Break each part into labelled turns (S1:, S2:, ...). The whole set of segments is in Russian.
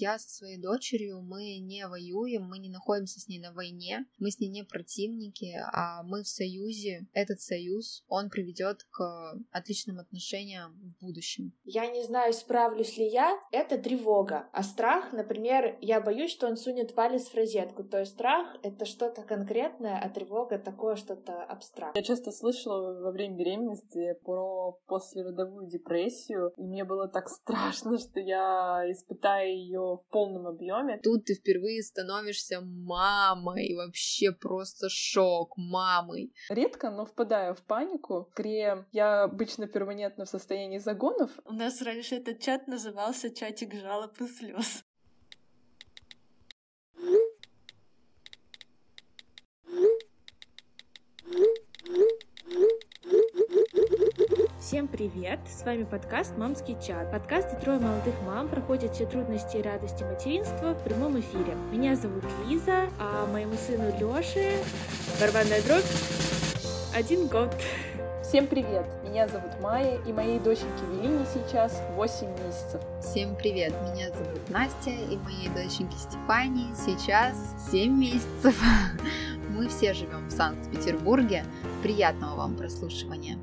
S1: Я со своей дочерью, мы не воюем, мы не находимся с ней на войне, мы с ней не противники, а мы в союзе. Этот союз, он приведет к отличным отношениям в будущем.
S2: Я не знаю, справлюсь ли я, это тревога. А страх, например, я боюсь, что он сунет палец в розетку. То есть страх — это что-то конкретное, а тревога — такое что-то абстрактное.
S3: Я часто слышала во время беременности про послеродовую депрессию, и мне было так страшно, что я испытаю ее в полном объеме.
S1: Тут ты впервые становишься мамой, вообще просто шок мамой.
S3: Редко, но впадаю в панику. Скорее, я обычно перманентно в состоянии загонов.
S4: У нас раньше этот чат назывался «Чатик жалоб и слез».
S2: Всем привет! С вами подкаст «Мамский чат». Подкаст, где трое молодых мам проходят все трудности и радости материнства в прямом эфире. Меня зовут Лиза, а моему сыну Лёше барабанная дробь один год.
S3: Всем привет! Меня зовут Майя, и моей доченьке Велине сейчас 8 месяцев.
S1: Всем привет! Меня зовут Настя, и моей доченьке Стефании сейчас 7 месяцев. Мы все живем в Санкт-Петербурге. Приятного вам прослушивания!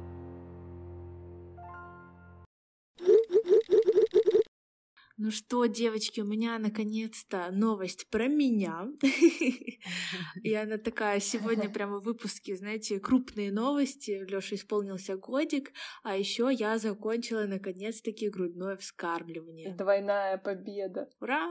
S2: Ну что, девочки, у меня наконец-то новость про меня. И она такая сегодня прямо в выпуске, знаете, крупные новости. Лёша исполнился годик, а еще я закончила наконец-таки грудное вскармливание.
S3: Двойная победа.
S2: Ура!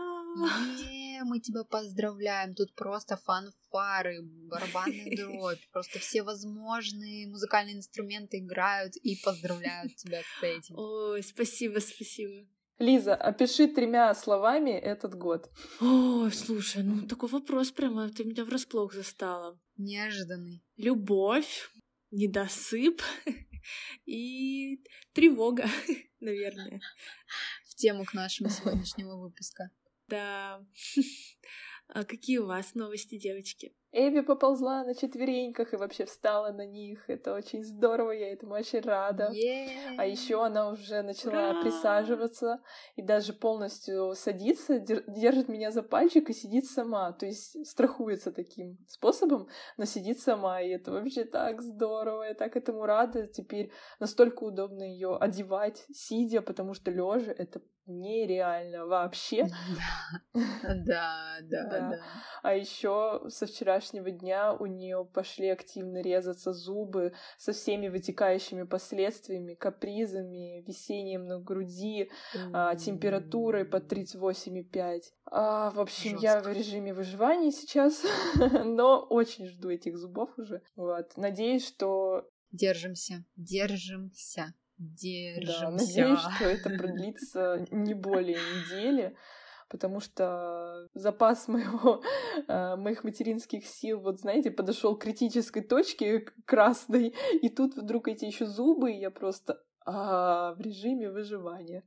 S1: Не, мы тебя поздравляем. Тут просто фанфары, барабанная дробь. Просто все возможные музыкальные инструменты играют и поздравляют тебя с этим.
S2: Ой, спасибо, спасибо.
S3: Лиза, опиши тремя словами этот год.
S2: Ой, слушай, ну такой вопрос прямо, ты меня врасплох застала.
S1: Неожиданный.
S2: Любовь, недосып и тревога, наверное.
S1: В тему к нашему сегодняшнему выпуска.
S2: Да. А какие у вас новости, девочки?
S3: Эви поползла на четвереньках и вообще встала на них. Это очень здорово, я этому очень рада.
S1: Yeah.
S3: А еще она уже начала
S2: Ура!
S3: присаживаться и даже полностью садится, дер- держит меня за пальчик и сидит сама. То есть страхуется таким способом, но сидит сама. И это вообще так здорово. Я так этому рада. Теперь настолько удобно ее одевать, сидя, потому что лежа это нереально вообще.
S1: Да, да,
S3: Да. А еще со вчерашнего дня у нее пошли активно резаться зубы со всеми вытекающими последствиями, капризами, висением на груди, а, температурой под 38,5. А, в общем, я в режиме выживания сейчас, но очень жду этих зубов уже. Вот. Надеюсь, что
S1: Держимся, держимся,
S3: да,
S1: держимся.
S3: надеюсь, что это продлится не более недели, потому что запас моего, э, моих материнских сил, вот знаете, подошел к критической точке красной, и тут вдруг эти еще зубы, и я просто а, в режиме выживания.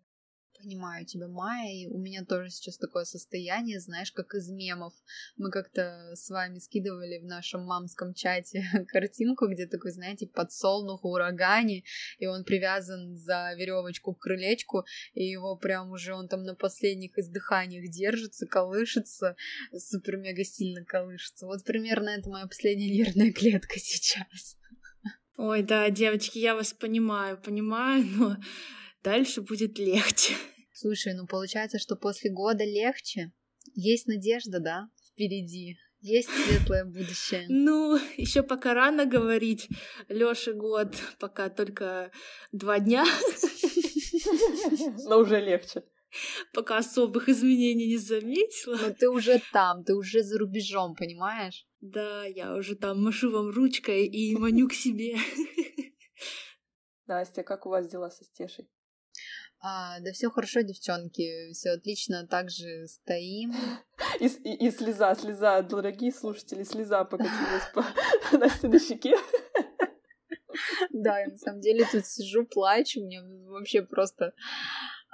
S1: Понимаю тебя, Майя, и у меня тоже сейчас такое состояние, знаешь, как из мемов. Мы как-то с вами скидывали в нашем мамском чате картинку, где такой, знаете, подсолнух в урагане, и он привязан за веревочку к крылечку, и его прям уже он там на последних издыханиях держится, колышется, супер-мега сильно колышется. Вот примерно это моя последняя нервная клетка сейчас.
S2: Ой, да, девочки, я вас понимаю, понимаю, но дальше будет легче.
S1: Слушай, ну получается, что после года легче. Есть надежда, да, впереди. Есть светлое будущее.
S2: Ну, еще пока рано говорить. Лёше год, пока только два дня,
S3: Но уже легче.
S2: пока особых изменений не заметила.
S1: Но ты уже там, ты уже за рубежом, понимаешь?
S2: Да, я уже там машу вам ручкой и маню к себе.
S3: Настя, как у вас дела со Стешей?
S1: А, да все хорошо, девчонки, все отлично, также стоим.
S3: И, и- и слеза, слеза, дорогие слушатели, слеза покатилась по Насте на щеке.
S1: Да, я на самом деле тут сижу, плачу, мне вообще просто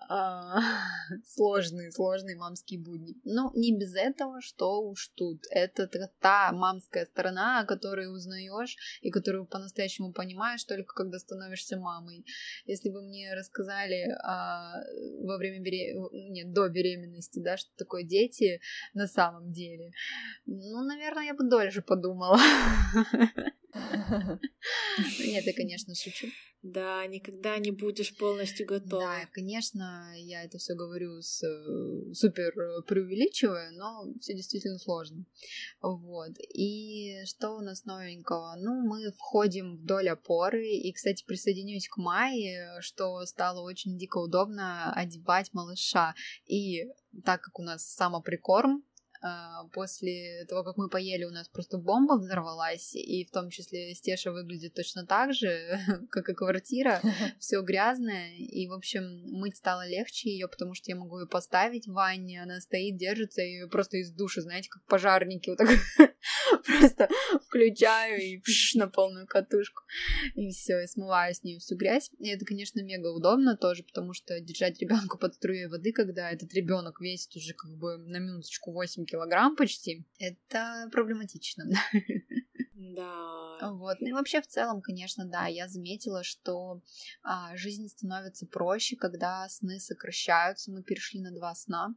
S1: сложные, сложные мамские будни. Но не без этого, что уж тут. Это та мамская сторона, о которой узнаешь и которую по-настоящему понимаешь только когда становишься мамой. Если бы мне рассказали а, во время беременности, нет, до беременности, да, что такое дети на самом деле, ну, наверное, я бы дольше подумала. Нет, я, конечно, шучу.
S5: Да, никогда не будешь полностью готова.
S1: Да, конечно, я это все говорю с э, супер преувеличивая, но все действительно сложно. Вот. И что у нас новенького? Ну, мы входим вдоль опоры, и, кстати, присоединюсь к Майе, что стало очень дико удобно одевать малыша. И так как у нас самоприкорм, после того, как мы поели, у нас просто бомба взорвалась, и в том числе Стеша выглядит точно так же, как и квартира, все грязное, и, в общем, мыть стало легче ее, потому что я могу ее поставить в ванне, она стоит, держится, и просто из души, знаете, как пожарники, вот так просто включаю и пш, на полную катушку, и все, и смываю с нее всю грязь. И это, конечно, мега удобно тоже, потому что держать ребенка под струей воды, когда этот ребенок весит уже как бы на минуточку 8 килограмм почти, это проблематично.
S5: Да.
S1: Вот. Ну и вообще в целом, конечно, да, я заметила, что а, жизнь становится проще, когда сны сокращаются. Мы перешли на два сна,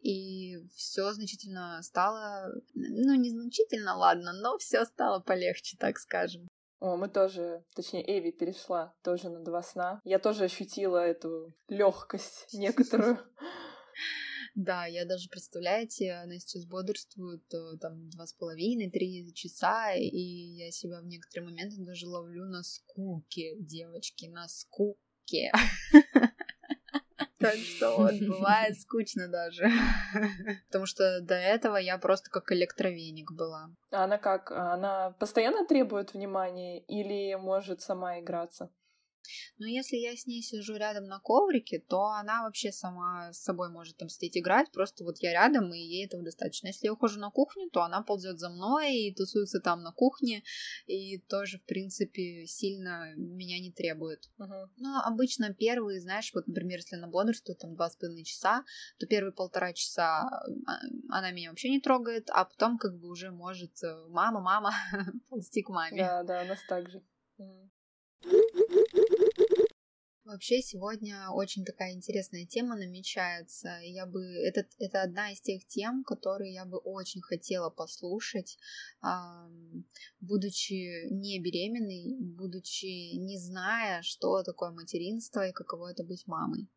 S1: и все значительно стало, ну, незначительно, ладно, но все стало полегче, так скажем.
S3: О, мы тоже, точнее, Эви перешла тоже на два сна. Я тоже ощутила эту легкость некоторую.
S1: Да, я даже, представляете, она сейчас бодрствует э, там два с половиной, три часа, и я себя в некоторые моменты даже ловлю на скуке, девочки, на скуке. Так что вот, бывает скучно даже. Потому что до этого я просто как электровеник была.
S3: А она как? Она постоянно требует внимания или может сама играться?
S1: Но если я с ней сижу рядом на коврике, то она вообще сама с собой может там сидеть играть, просто вот я рядом, и ей этого достаточно. Если я ухожу на кухню, то она ползет за мной и тусуется там на кухне, и тоже, в принципе, сильно меня не требует.
S3: Uh-huh.
S1: Но обычно первые, знаешь, вот, например, если она бодрствует там два с половиной часа, то первые полтора часа а, она меня вообще не трогает, а потом как бы уже может мама, мама ползти к маме.
S3: Да, да, у нас так же.
S1: Вообще сегодня очень такая интересная тема намечается. Я бы это это одна из тех тем, которые я бы очень хотела послушать, будучи не беременной, будучи не зная, что такое материнство и каково это быть мамой.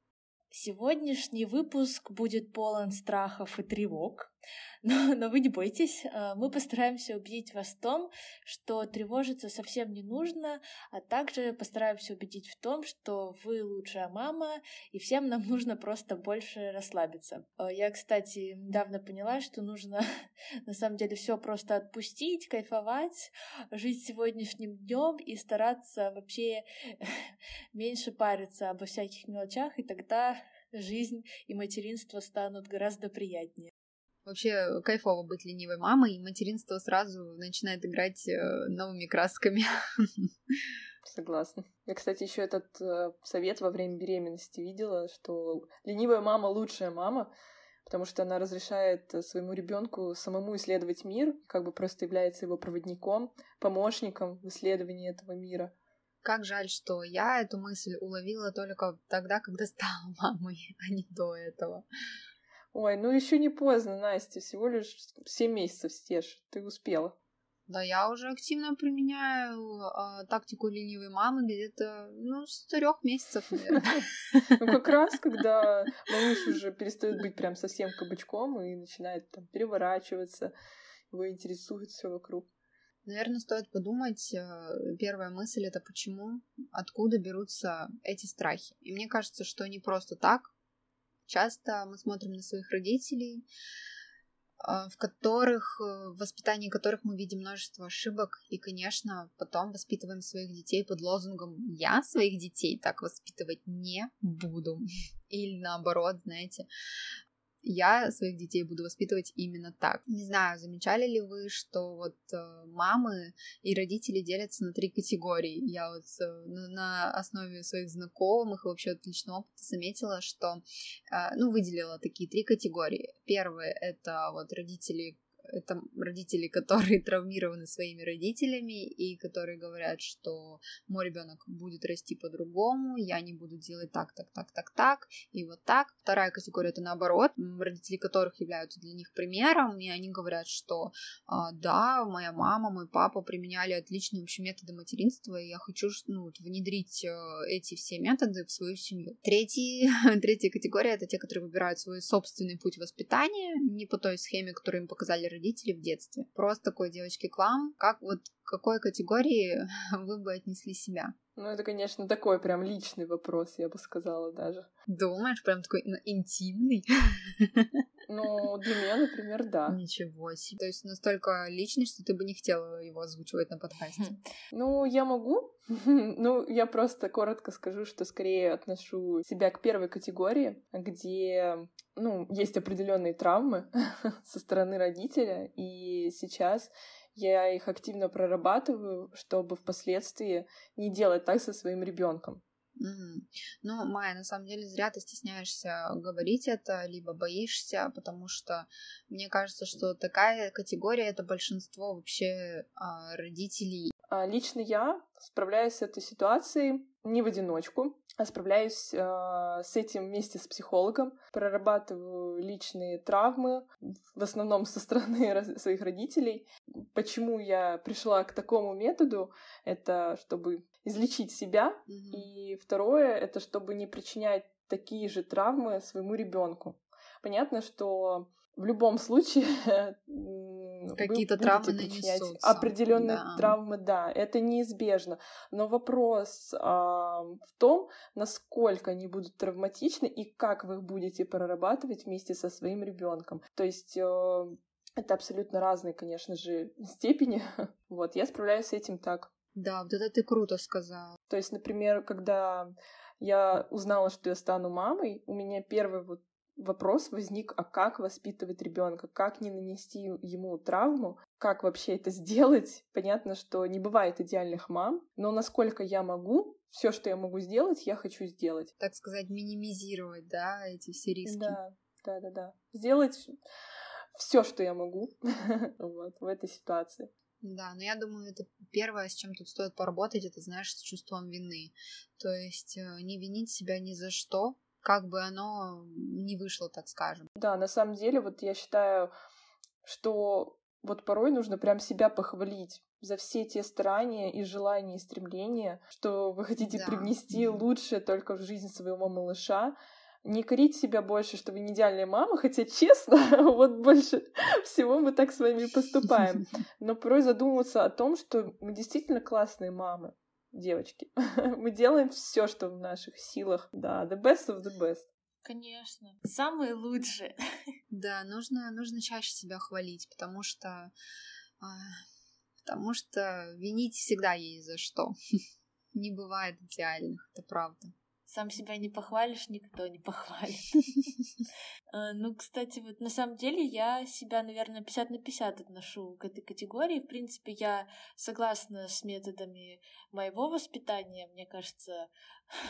S5: Сегодняшний выпуск будет полон страхов и тревог, но, но вы не бойтесь, а, мы постараемся убедить вас в том, что тревожиться совсем не нужно, а также постараемся убедить в том, что вы лучшая мама, и всем нам нужно просто больше расслабиться. А, я, кстати, недавно поняла, что нужно на самом деле все просто отпустить, кайфовать, жить сегодняшним днем и стараться вообще меньше париться обо всяких мелочах, и тогда жизнь и материнство станут гораздо приятнее.
S1: Вообще кайфово быть ленивой мамой, и материнство сразу начинает играть э, новыми красками.
S3: Согласна. Я, кстати, еще этот э, совет во время беременности видела, что ленивая мама лучшая мама, потому что она разрешает своему ребенку самому исследовать мир, как бы просто является его проводником, помощником в исследовании этого мира.
S1: Как жаль, что я эту мысль уловила только тогда, когда стала мамой, а не до этого.
S3: Ой, ну еще не поздно, Настя, всего лишь 7 месяцев стешь, ты успела.
S1: Да, я уже активно применяю э, тактику ленивой мамы где-то, ну, с трех месяцев, наверное.
S3: Ну, как раз, когда малыш уже перестает быть прям совсем кабачком и начинает там переворачиваться, его интересует все вокруг.
S1: Наверное, стоит подумать, э, первая мысль это почему, откуда берутся эти страхи. И мне кажется, что не просто так. Часто мы смотрим на своих родителей, э, в которых, э, в воспитании которых мы видим множество ошибок, и, конечно, потом воспитываем своих детей под лозунгом «я своих детей так воспитывать не буду». Или наоборот, знаете, я своих детей буду воспитывать именно так. Не знаю, замечали ли вы, что вот э, мамы и родители делятся на три категории. Я вот э, на основе своих знакомых и вообще от личного опыта заметила, что, э, ну, выделила такие три категории. Первое — это вот родители, это родители, которые травмированы своими родителями и которые говорят, что мой ребенок будет расти по-другому, я не буду делать так, так, так, так, так, и вот так. Вторая категория это наоборот, родители которых являются для них примером, и они говорят, что а, да, моя мама, мой папа применяли отличные вообще методы материнства, и я хочу ну, внедрить э, эти все методы в свою семью. Третий, третья категория это те, которые выбирают свой собственный путь воспитания, не по той схеме, которую им показали родители в детстве. Просто такой девочки к вам, как вот к какой категории вы бы отнесли себя?
S3: Ну, это, конечно, такой прям личный вопрос, я бы сказала даже.
S1: Думаешь, прям такой ну, интимный?
S3: Ну, для меня, например, да.
S1: Ничего себе. То есть настолько личный, что ты бы не хотела его озвучивать на подкасте.
S3: Ну, я могу. ну, я просто коротко скажу, что скорее отношу себя к первой категории, где, ну, есть определенные травмы со стороны родителя, и сейчас я их активно прорабатываю, чтобы впоследствии не делать так со своим ребенком.
S1: Угу. Ну, Майя, на самом деле зря ты стесняешься говорить это, либо боишься, потому что мне кажется, что такая категория это большинство вообще а, родителей.
S3: А лично я справляюсь с этой ситуацией не в одиночку, справляюсь э, с этим вместе с психологом, прорабатываю личные травмы, в основном со стороны своих родителей. Почему я пришла к такому методу? Это чтобы излечить себя, mm-hmm. и второе это чтобы не причинять такие же травмы своему ребенку. Понятно, что в любом случае
S1: какие-то травмы нанесутся.
S3: Определенные да. травмы, да, это неизбежно. Но вопрос а, в том, насколько они будут травматичны и как вы их будете прорабатывать вместе со своим ребенком. То есть э, это абсолютно разные, конечно же, степени. вот, я справляюсь с этим так.
S1: Да, вот это ты круто сказала.
S3: То есть, например, когда я узнала, что я стану мамой, у меня первый вот вопрос возник, а как воспитывать ребенка, как не нанести ему травму, как вообще это сделать. Понятно, что не бывает идеальных мам, но насколько я могу, все, что я могу сделать, я хочу сделать.
S1: Так сказать, минимизировать, да, эти все риски.
S3: Да, да, да, да. Сделать все, что я могу вот, в этой ситуации.
S1: Да, но я думаю, это первое, с чем тут стоит поработать, это, знаешь, с чувством вины. То есть э, не винить себя ни за что, как бы оно не вышло, так скажем.
S3: Да, на самом деле, вот я считаю, что вот порой нужно прям себя похвалить за все те старания и желания и стремления, что вы хотите да. привнести лучшее только в жизнь своего малыша, не корить себя больше, что вы не идеальная мама, хотя, честно, вот больше всего мы так с вами поступаем. Но порой задумываться о том, что мы действительно классные мамы, девочки. Мы делаем все, что в наших силах. Да, the best of the best.
S2: Конечно. Самые лучшие.
S1: Да, нужно, нужно чаще себя хвалить, потому что... А, потому что винить всегда есть за что. Не бывает идеальных, это правда.
S2: Сам себя не похвалишь, никто не похвалит. Э, ну, кстати, вот на самом деле я себя, наверное, 50 на 50 отношу к этой категории. В принципе, я согласна с методами моего воспитания. Мне кажется,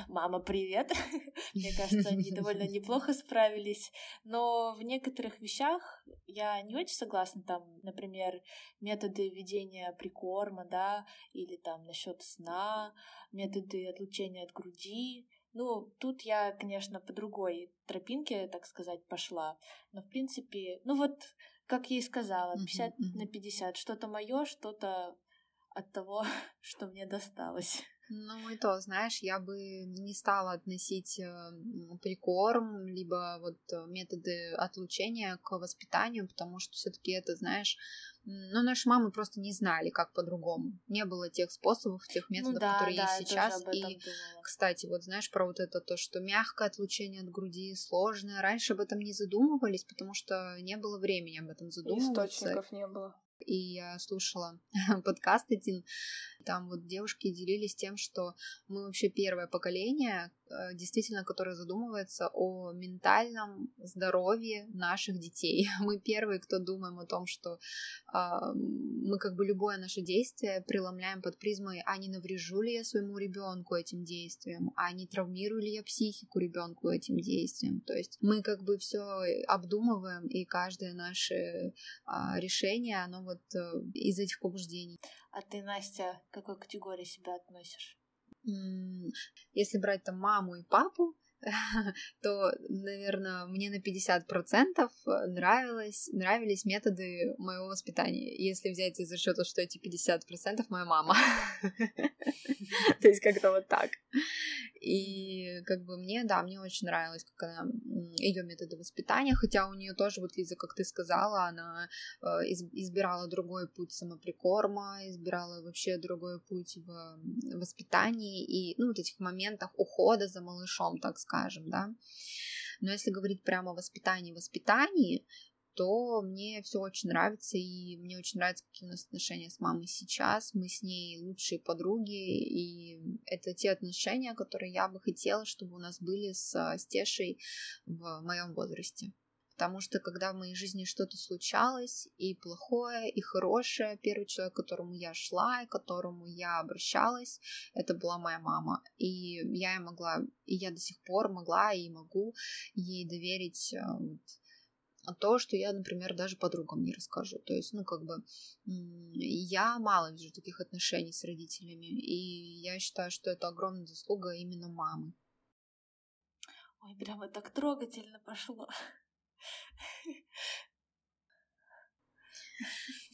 S2: мама, привет. Мне кажется, они довольно неплохо справились. Но в некоторых вещах я не очень согласна. Там, например, методы ведения прикорма, да, или там насчет сна, методы отлучения от груди. Ну, тут я, конечно, по другой тропинке, так сказать, пошла. Но, в принципе, ну вот, как я и сказала, 50 uh-huh, uh-huh. на 50. Что-то мое, что-то от того, что мне досталось.
S1: Ну и то, знаешь, я бы не стала относить э, прикорм, либо вот э, методы отлучения к воспитанию, потому что все-таки это, знаешь, ну, наши мамы просто не знали, как по-другому. Не было тех способов, тех ну методов, ну, да, которые да, есть сейчас. И, думала. кстати, вот знаешь про вот это то, что мягкое отлучение от груди сложное. Раньше об этом не задумывались, потому что не было времени об этом задумываться.
S3: Источников не было
S1: и я слушала подкаст один, там вот девушки делились тем, что мы вообще первое поколение, э, действительно, который задумывается о ментальном здоровье наших детей. Мы первые, кто думаем о том, что э, мы как бы любое наше действие преломляем под призмой, а не наврежу ли я своему ребенку этим действием, а не травмирую ли я психику ребенку этим действием. То есть мы как бы все обдумываем, и каждое наше э, решение, оно вот э, из этих побуждений.
S2: А ты, Настя, к какой категории себя относишь?
S1: Если брать там маму и папу, то, наверное, мне на 50% нравилось, нравились методы моего воспитания. Если взять из расчета, что эти 50% моя мама. То есть как-то вот так. И как бы мне, да, мне очень нравилось, как она ее методы воспитания, хотя у нее тоже, вот Лиза, как ты сказала, она э, избирала другой путь самоприкорма, избирала вообще другой путь в воспитании и, ну, вот этих моментах ухода за малышом, так скажем, да. Но если говорить прямо о воспитании, воспитании, то мне все очень нравится, и мне очень нравится, какие у нас отношения с мамой сейчас. Мы с ней лучшие подруги, и это те отношения, которые я бы хотела, чтобы у нас были с Стешей в моем возрасте. Потому что когда в моей жизни что-то случалось, и плохое, и хорошее, первый человек, к которому я шла, и к которому я обращалась, это была моя мама. И я могла, и я до сих пор могла и могу ей доверить э, то, что я, например, даже подругам не расскажу. То есть, ну, как бы, я мало вижу таких отношений с родителями, и я считаю, что это огромная заслуга именно мамы.
S2: Ой, прямо так трогательно пошло.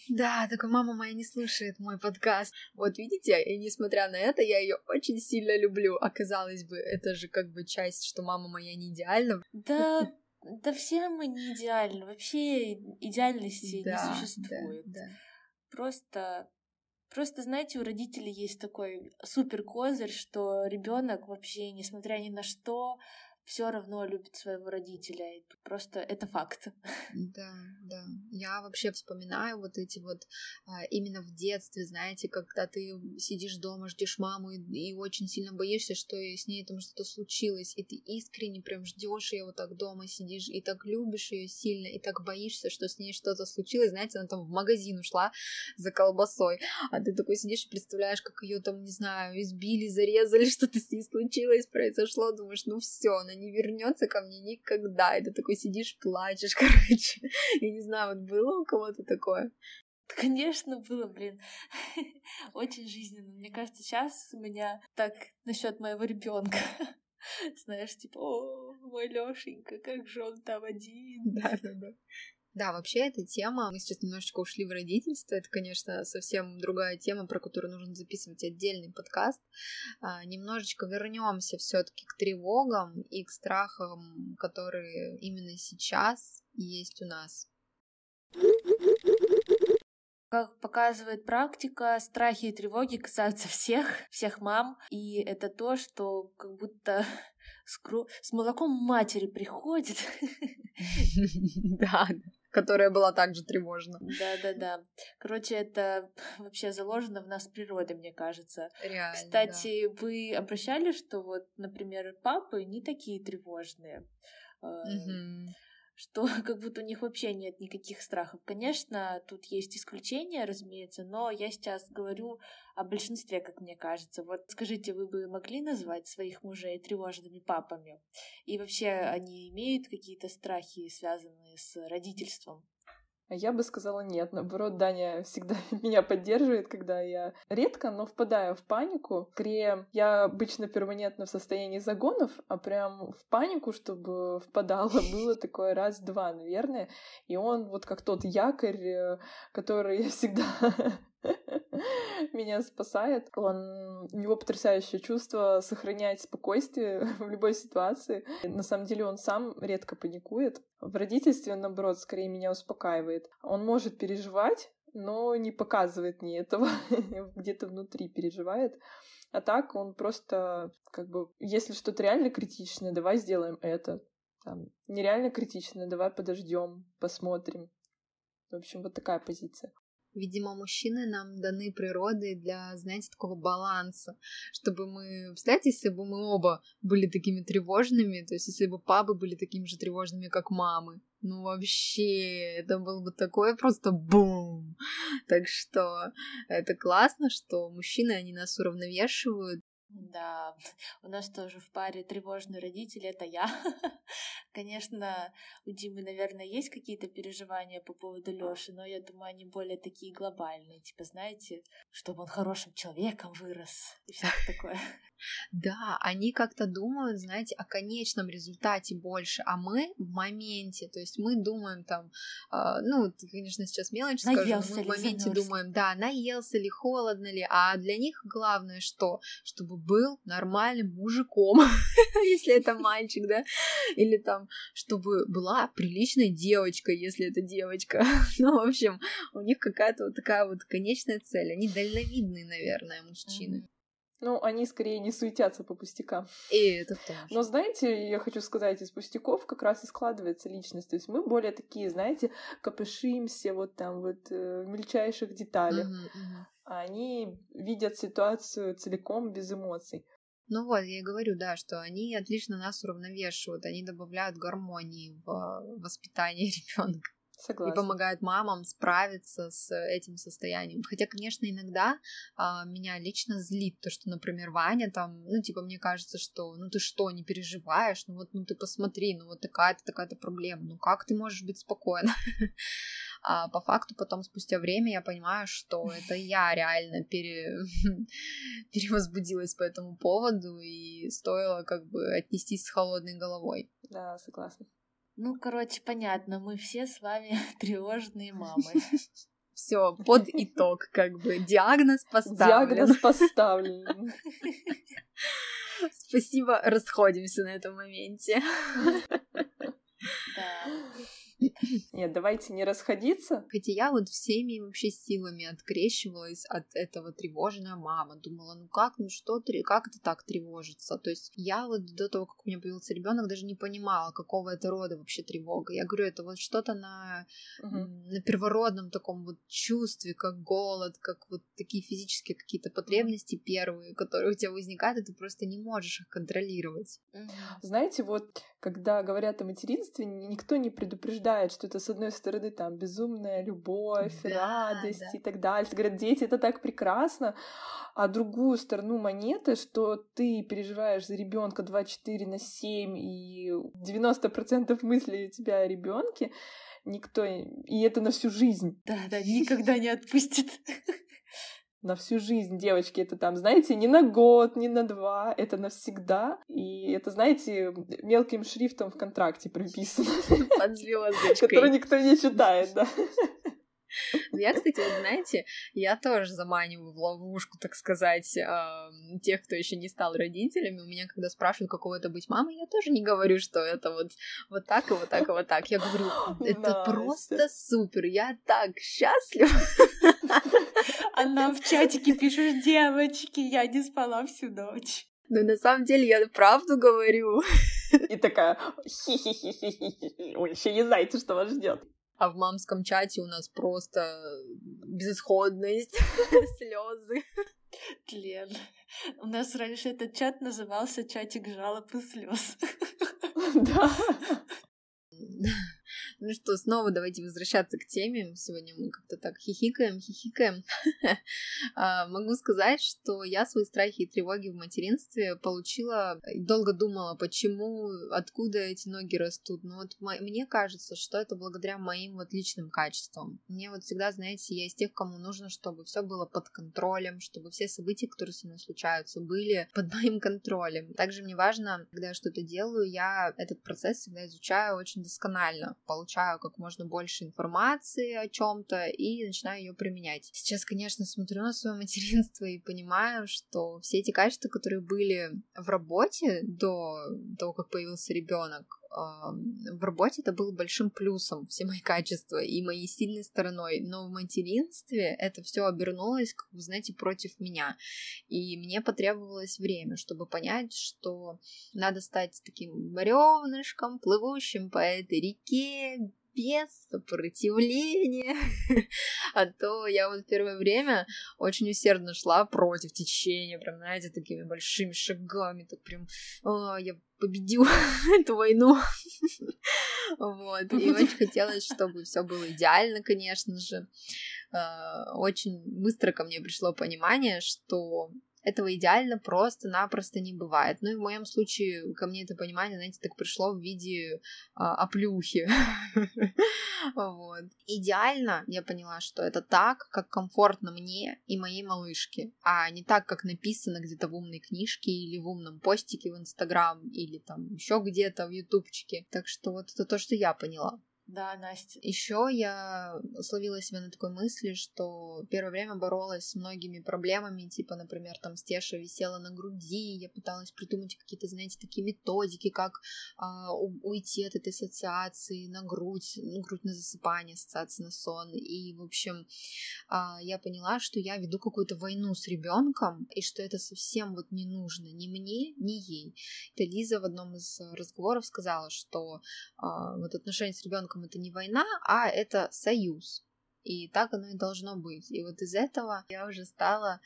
S1: Да, только мама моя не слушает мой подкаст. Вот видите, и несмотря на это, я ее очень сильно люблю. А казалось бы, это же как бы часть, что мама моя не идеальна.
S2: Да, да все мы не идеальны. Вообще идеальности да, не существует. Да, да. Просто Просто, знаете, у родителей есть такой супер козырь, что ребенок вообще, несмотря ни на что, все равно любит своего родителя. И просто это факт.
S1: Да, да. Я вообще вспоминаю вот эти вот а, именно в детстве, знаете, когда ты сидишь дома, ждешь маму и, и очень сильно боишься, что с ней там что-то случилось, и ты искренне прям ждешь ее вот так дома сидишь и так любишь ее сильно, и так боишься, что с ней что-то случилось, знаете, она там в магазин ушла за колбасой, а ты такой сидишь и представляешь, как ее там, не знаю, избили, зарезали, что-то с ней случилось, произошло, думаешь, ну все, она не вернется ко мне никогда. И ты такой сидишь, плачешь, короче. Я не знаю, вот было у кого-то такое?
S2: Конечно, было, блин. Очень жизненно. Мне кажется, сейчас у меня так насчет моего ребенка. Знаешь, типа, о, мой Лешенька, как же он там один.
S1: Да, да, да. Да, вообще эта тема, мы сейчас немножечко ушли в родительство, это, конечно, совсем другая тема, про которую нужно записывать отдельный подкаст. А, немножечко вернемся все-таки к тревогам и к страхам, которые именно сейчас есть у нас.
S2: Как показывает практика, страхи и тревоги касаются всех, всех мам. И это то, что как будто с, кру... с молоком матери приходит.
S1: Да, которая была также тревожна.
S2: Да-да-да. Короче, это вообще заложено в нас природой, мне кажется.
S1: Реально,
S2: Кстати, да. вы обращали, что вот, например, папы не такие тревожные.
S1: Угу
S2: что как будто у них вообще нет никаких страхов. Конечно, тут есть исключения, разумеется, но я сейчас говорю о большинстве, как мне кажется. Вот скажите, вы бы могли назвать своих мужей тревожными папами? И вообще они имеют какие-то страхи, связанные с родительством?
S3: А я бы сказала нет. Наоборот, Даня всегда меня поддерживает, когда я редко, но впадаю в панику. Скорее, я обычно перманентно в состоянии загонов, а прям в панику, чтобы впадала, было такое раз-два, наверное. И он вот как тот якорь, э, который всегда меня спасает. Он, у него потрясающее чувство сохранять спокойствие в любой ситуации. На самом деле он сам редко паникует. В родительстве, наоборот, скорее меня успокаивает. Он может переживать, но не показывает мне этого. Где-то внутри переживает. А так он просто как бы, если что-то реально критичное, давай сделаем это. Там, нереально критичное, давай подождем, посмотрим. В общем, вот такая позиция.
S1: Видимо, мужчины нам даны природой для, знаете, такого баланса, чтобы мы, представляете, если бы мы оба были такими тревожными, то есть если бы папы были такими же тревожными, как мамы, ну вообще, это был бы такой просто бум. Так что это классно, что мужчины, они нас уравновешивают,
S2: да, у нас тоже в паре тревожные родители, это я. Конечно, у Димы, наверное, есть какие-то переживания по поводу Лёши, но я думаю, они более такие глобальные. Типа, знаете, чтобы он хорошим человеком вырос и всякое такое.
S1: Да, они как-то думают, знаете, о конечном результате больше, а мы в моменте, то есть мы думаем там, э, ну, конечно, сейчас мелочь скажу, мы в моменте замерз. думаем, да, наелся ли, холодно ли, а для них главное что? Чтобы был нормальным мужиком, если это мальчик, да, или там, чтобы была приличной девочкой, если это девочка. Ну, в общем, у них какая-то вот такая вот конечная цель. Они дальновидные, наверное, мужчины.
S3: Ну, они скорее не суетятся по пустякам.
S1: И это тоже.
S3: Но знаете, я хочу сказать, из пустяков как раз и складывается личность. То есть мы более такие, знаете, копышимся вот там вот э, в мельчайших деталях. Uh-huh, uh-huh. Они видят ситуацию целиком без эмоций.
S1: Ну вот, я и говорю, да, что они отлично нас уравновешивают, они добавляют гармонии в э, воспитание ребенка. Согласна. И помогают мамам справиться с этим состоянием. Хотя, конечно, иногда а, меня лично злит то, что, например, Ваня там, ну, типа, мне кажется, что, ну, ты что, не переживаешь? Ну, вот, ну, ты посмотри, ну, вот такая-то, такая-то проблема. Ну, как ты можешь быть спокойна? А по факту потом, спустя время, я понимаю, что это я реально пере... перевозбудилась по этому поводу, и стоило как бы отнестись с холодной головой.
S3: Да, согласна.
S2: Ну, короче, понятно, мы все с вами тревожные мамы.
S1: Все, под итог, как бы диагноз поставлен.
S3: Диагноз поставлен.
S1: Спасибо, расходимся на этом моменте.
S2: Да.
S3: Нет, давайте не расходиться.
S1: Хотя я вот всеми вообще силами открещивалась от этого тревожная мама. Думала, ну как, ну что, как это так тревожится? То есть я вот до того, как у меня появился ребенок, даже не понимала, какого это рода вообще тревога. Я говорю, это вот что-то на, угу. на первородном таком вот чувстве, как голод, как вот такие физические какие-то потребности первые, которые у тебя возникают, и ты просто не можешь их контролировать.
S3: Знаете, вот когда говорят о материнстве, никто не предупреждает, что это, с одной стороны, там, безумная любовь, да, радость да. и так далее. Говорят, дети, это так прекрасно, а другую сторону монеты, что ты переживаешь за ребенка 24 на 7, и 90% мыслей у тебя о ребенке, никто... И это на всю жизнь.
S2: Да, да, никогда не отпустит
S3: на всю жизнь, девочки. Это там, знаете, не на год, не на два, это навсегда. И это, знаете, мелким шрифтом в контракте прописано.
S1: Под звездочкой.
S3: Который никто не читает, да.
S1: Я, кстати, вот знаете, я тоже заманиваю в ловушку, так сказать, э, тех, кто еще не стал родителями. У меня, когда спрашивают, какого это быть мамой, я тоже не говорю, что это вот, вот так и вот так и вот так. Я говорю, это Настя. просто супер, я так счастлива.
S2: Она в чатике пишет, девочки, я не спала всю ночь.
S1: Но на самом деле я правду говорю.
S3: И такая, хи-хи-хи-хи-хи, вы еще не знаете, что вас ждет.
S1: А в мамском чате у нас просто безысходность, слезы.
S2: Тлен. У нас раньше этот чат назывался чатик жалоб и слез.
S3: Да.
S1: Ну что, снова давайте возвращаться к теме. Сегодня мы как-то так хихикаем, хихикаем. А, могу сказать, что я свои страхи и тревоги в материнстве получила, долго думала, почему, откуда эти ноги растут. Но вот мне кажется, что это благодаря моим вот личным качествам. Мне вот всегда, знаете, я из тех, кому нужно, чтобы все было под контролем, чтобы все события, которые со мной случаются, были под моим контролем. Также мне важно, когда я что-то делаю, я этот процесс всегда изучаю очень досконально получаю как можно больше информации о чем-то и начинаю ее применять. Сейчас, конечно, смотрю на свое материнство и понимаю, что все эти качества, которые были в работе до того, как появился ребенок, в работе это было большим плюсом, все мои качества и моей сильной стороной, но в материнстве это все обернулось, как вы знаете, против меня. И мне потребовалось время, чтобы понять, что надо стать таким бревнышком, плывущим по этой реке, без сопротивления. А то я вот первое время очень усердно шла против течения, прям, знаете, такими большими шагами, так прям, «А, я победю эту войну. Вот. И очень хотелось, чтобы все было идеально, конечно же. А, очень быстро ко мне пришло понимание, что этого идеально просто-напросто не бывает. Ну и в моем случае ко мне это понимание, знаете, так пришло в виде а, оплюхи. вот. Идеально я поняла, что это так, как комфортно мне и моей малышке, а не так, как написано где-то в умной книжке или в умном постике в Инстаграм или там еще где-то в Ютубчике. Так что вот это то, что я поняла.
S2: Да, Настя.
S1: Еще я словила себя на такой мысли, что первое время боролась с многими проблемами, типа, например, там Стеша висела на груди, я пыталась придумать какие-то, знаете, такие методики, как а, уйти от этой ассоциации на грудь, ну, грудь на засыпание, ассоциация на сон. И, в общем, а, я поняла, что я веду какую-то войну с ребенком, и что это совсем вот не нужно ни мне, ни ей. Это Лиза в одном из разговоров сказала, что а, вот отношения с ребенком ребенком это не война, а это союз. И так оно и должно быть. И вот из этого я уже стала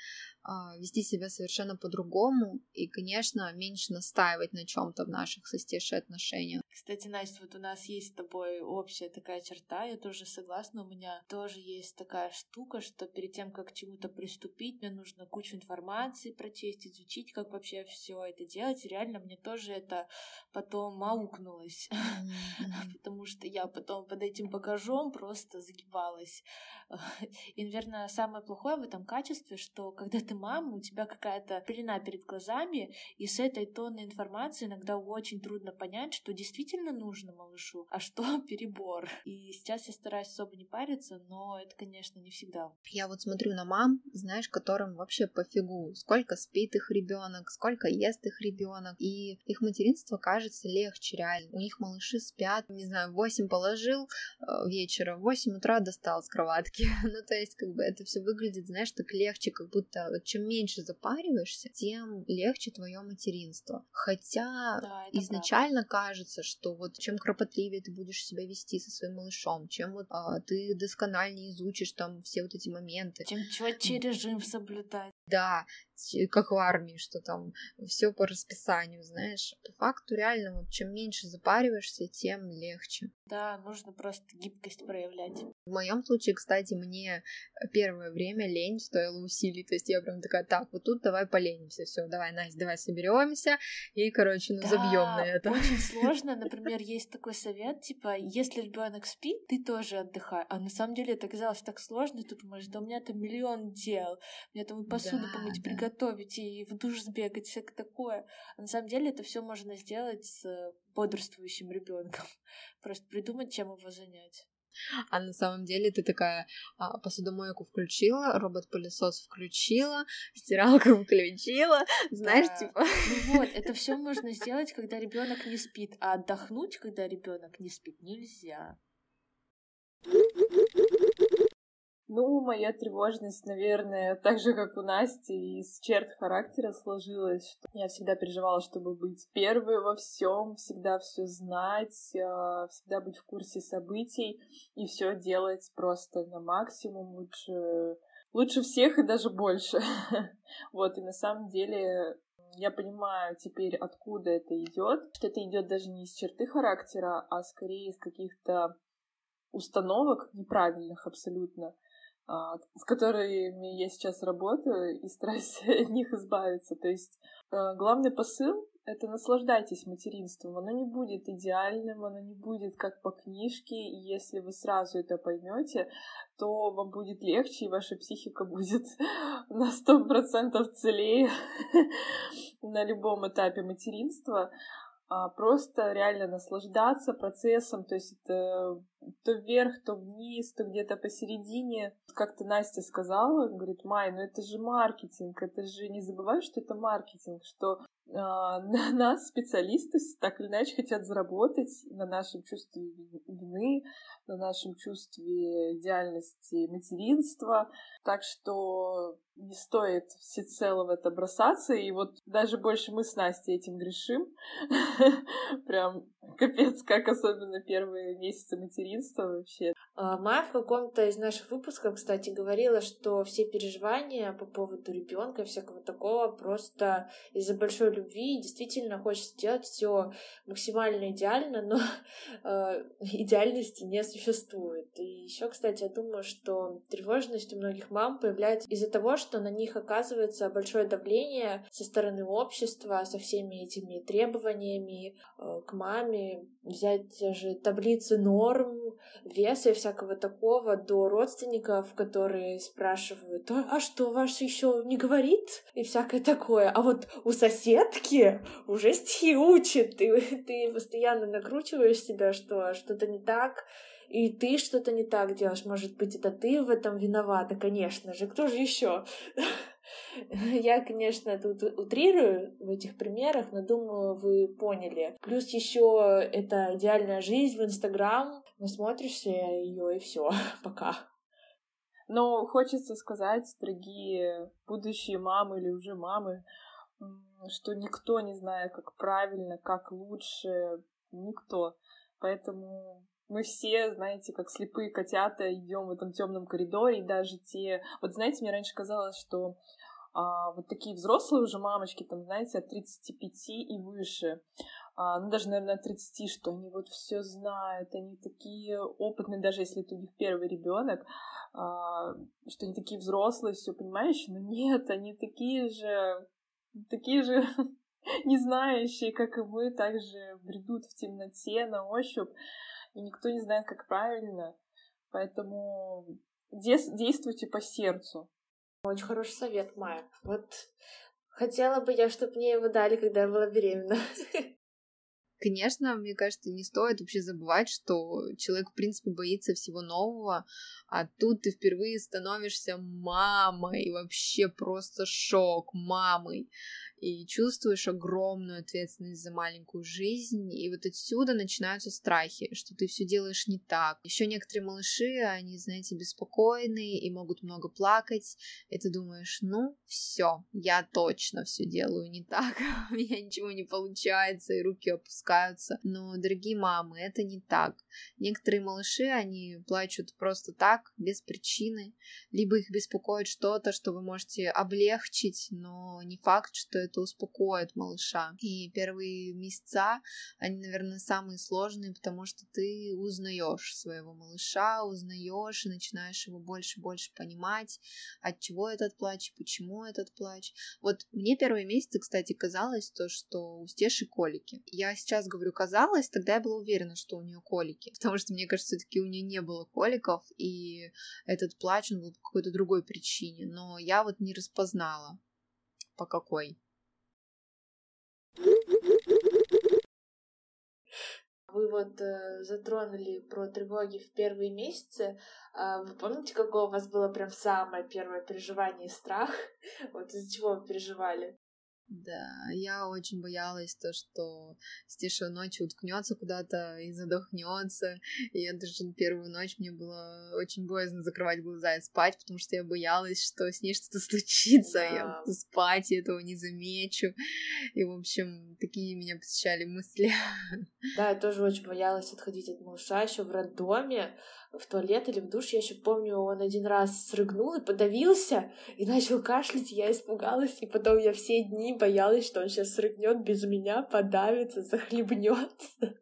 S1: вести себя совершенно по-другому и, конечно, меньше настаивать на чем-то в наших со Стешей отношениях.
S2: Кстати, Настя, вот у нас есть с тобой общая такая черта, я тоже согласна, у меня тоже есть такая штука, что перед тем, как к чему-то приступить, мне нужно кучу информации прочесть, изучить, как вообще все это делать. И реально мне тоже это потом аукнулось, потому что я потом под этим багажом просто загибалась. И, наверное, самое плохое в этом качестве, что когда ты мама, у тебя какая-то пелена перед глазами, и с этой тонной информации иногда очень трудно понять, что действительно нужно малышу, а что перебор. И сейчас я стараюсь особо не париться, но это, конечно, не всегда.
S1: Я вот смотрю на мам, знаешь, которым вообще пофигу, сколько спит их ребенок, сколько ест их ребенок, и их материнство кажется легче реально. У них малыши спят, не знаю, 8 положил э, вечера, в 8 утра достал с кроватки, ну, то есть, как бы это все выглядит, знаешь, так легче, как будто чем меньше запариваешься, тем легче твое материнство. Хотя да, изначально правда. кажется, что вот чем кропотливее ты будешь себя вести со своим малышом, чем вот а, ты доскональнее изучишь там все вот эти моменты.
S2: Чем четче режим соблюдать.
S1: Да, как в армии, что там все по расписанию, знаешь. По факту реально, вот чем меньше запариваешься, тем легче.
S2: Да, нужно просто гибкость проявлять.
S1: В моем случае, кстати, мне первое время лень стоила усилий. То есть я прям такая, так, вот тут давай поленимся. Все, давай, Настя, давай соберемся. И, короче, ну да, забьем на это.
S2: Очень сложно. Например, есть такой совет, типа, если ребенок спит, ты тоже отдыхай. А на самом деле это оказалось так сложно, ты думаешь, да у меня там миллион дел. Мне там и посуду да, помыть, да. приготовить, и в душ сбегать, всякое такое. А на самом деле это все можно сделать с бодрствующим ребенком. Просто придумать, чем его занять.
S1: А на самом деле ты такая а, посудомойку включила, робот-пылесос включила, стиралку включила, знаешь, да. типа.
S2: Ну вот, это все можно сделать, когда ребенок не спит, а отдохнуть, когда ребенок не спит, нельзя.
S3: Ну, моя тревожность, наверное, так же, как у Насти, из черт характера сложилась, что я всегда переживала, чтобы быть первой во всем, всегда все знать, а, всегда быть в курсе событий и все делать просто на максимум, лучше, лучше всех и даже больше. Вот, и на самом деле я понимаю теперь, откуда это идет, что это идет даже не из черты характера, а скорее из каких-то установок неправильных абсолютно, с которыми я сейчас работаю и стараюсь от них избавиться. То есть а, главный посыл — это наслаждайтесь материнством. Оно не будет идеальным, оно не будет как по книжке, и если вы сразу это поймете, то вам будет легче, и ваша психика будет на сто процентов целее на любом этапе материнства а просто реально наслаждаться процессом, то есть это то вверх, то вниз, то где-то посередине. Как-то Настя сказала, говорит, Май, ну это же маркетинг, это же не забывай, что это маркетинг, что э, на нас специалисты так или иначе хотят заработать на нашем чувстве вины, на нашем чувстве идеальности материнства. Так что не стоит всецело в это бросаться. И вот даже больше мы с Настей этим грешим. Прям капец, как особенно первые месяцы материнства материнство вообще.
S2: А, Майя в каком-то из наших выпусков, кстати, говорила, что все переживания по поводу ребенка и всякого такого просто из-за большой любви действительно хочется сделать все максимально идеально, но э, идеальности не существует. И еще, кстати, я думаю, что тревожность у многих мам появляется из-за того, что на них оказывается большое давление со стороны общества, со всеми этими требованиями э, к маме, взять те же таблицы норм, веса и всякого такого, до родственников, которые спрашивают, а, а что, ваш еще не говорит? И всякое такое. А вот у соседки уже стихи учит, ты, ты постоянно накручиваешь себя, что что-то не так, и ты что-то не так делаешь. Может быть, это ты в этом виновата, конечно же. Кто же еще? Я, конечно, тут утрирую в этих примерах, но думаю, вы поняли. Плюс еще это идеальная жизнь в Инстаграм. Насмотришься ее и все. Пока.
S3: Но хочется сказать, дорогие будущие мамы или уже мамы, что никто не знает, как правильно, как лучше, никто. Поэтому мы все, знаете, как слепые котята, идем в этом темном коридоре, и даже те... Вот знаете, мне раньше казалось, что а, вот такие взрослые уже мамочки, там, знаете, от 35 и выше, ну, даже, наверное, от 30, что они вот все знают, они такие опытные, даже если это у них первый ребенок, а, что они такие взрослые, все понимающие, но нет, они такие же, такие же не знающие, как и мы, также бредут в темноте на ощупь, и никто не знает, как правильно. Поэтому действуйте по сердцу.
S2: Очень хороший совет, Майя. Вот хотела бы я, чтобы мне его дали, когда я была беременна.
S1: Конечно, мне кажется, не стоит вообще забывать, что человек, в принципе, боится всего нового, а тут ты впервые становишься мамой, вообще просто шок мамой и чувствуешь огромную ответственность за маленькую жизнь, и вот отсюда начинаются страхи, что ты все делаешь не так. Еще некоторые малыши, они, знаете, беспокойные и могут много плакать, и ты думаешь, ну, все, я точно все делаю не так, у меня ничего не получается, и руки опускаются. Но, дорогие мамы, это не так. Некоторые малыши, они плачут просто так, без причины, либо их беспокоит что-то, что вы можете облегчить, но не факт, что это это успокоит малыша. И первые месяца, они, наверное, самые сложные, потому что ты узнаешь своего малыша, узнаешь и начинаешь его больше и больше понимать, от чего этот плач, почему этот плач. Вот мне первые месяцы, кстати, казалось то, что у Стеши колики. Я сейчас говорю казалось, тогда я была уверена, что у нее колики, потому что мне кажется, все-таки у нее не было коликов, и этот плач, он был по какой-то другой причине, но я вот не распознала по какой.
S2: Вы вот э, затронули про тревоги в первые месяцы. Э, вы помните, какое у вас было прям самое первое переживание и страх? Вот из-за чего вы переживали?
S1: Да, я очень боялась то, что Стиша ночью уткнется куда-то и задохнется. И я даже первую ночь мне было очень боязно закрывать глаза и спать, потому что я боялась, что с ней что-то случится, да. я буду спать, и этого не замечу. И, в общем, такие меня посещали мысли.
S2: Да, я тоже очень боялась отходить от малыша еще в роддоме в туалет или в душ. Я еще помню, он один раз срыгнул и подавился, и начал кашлять, и я испугалась, и потом я все дни боялась, что он сейчас срыгнет без меня, подавится, захлебнется.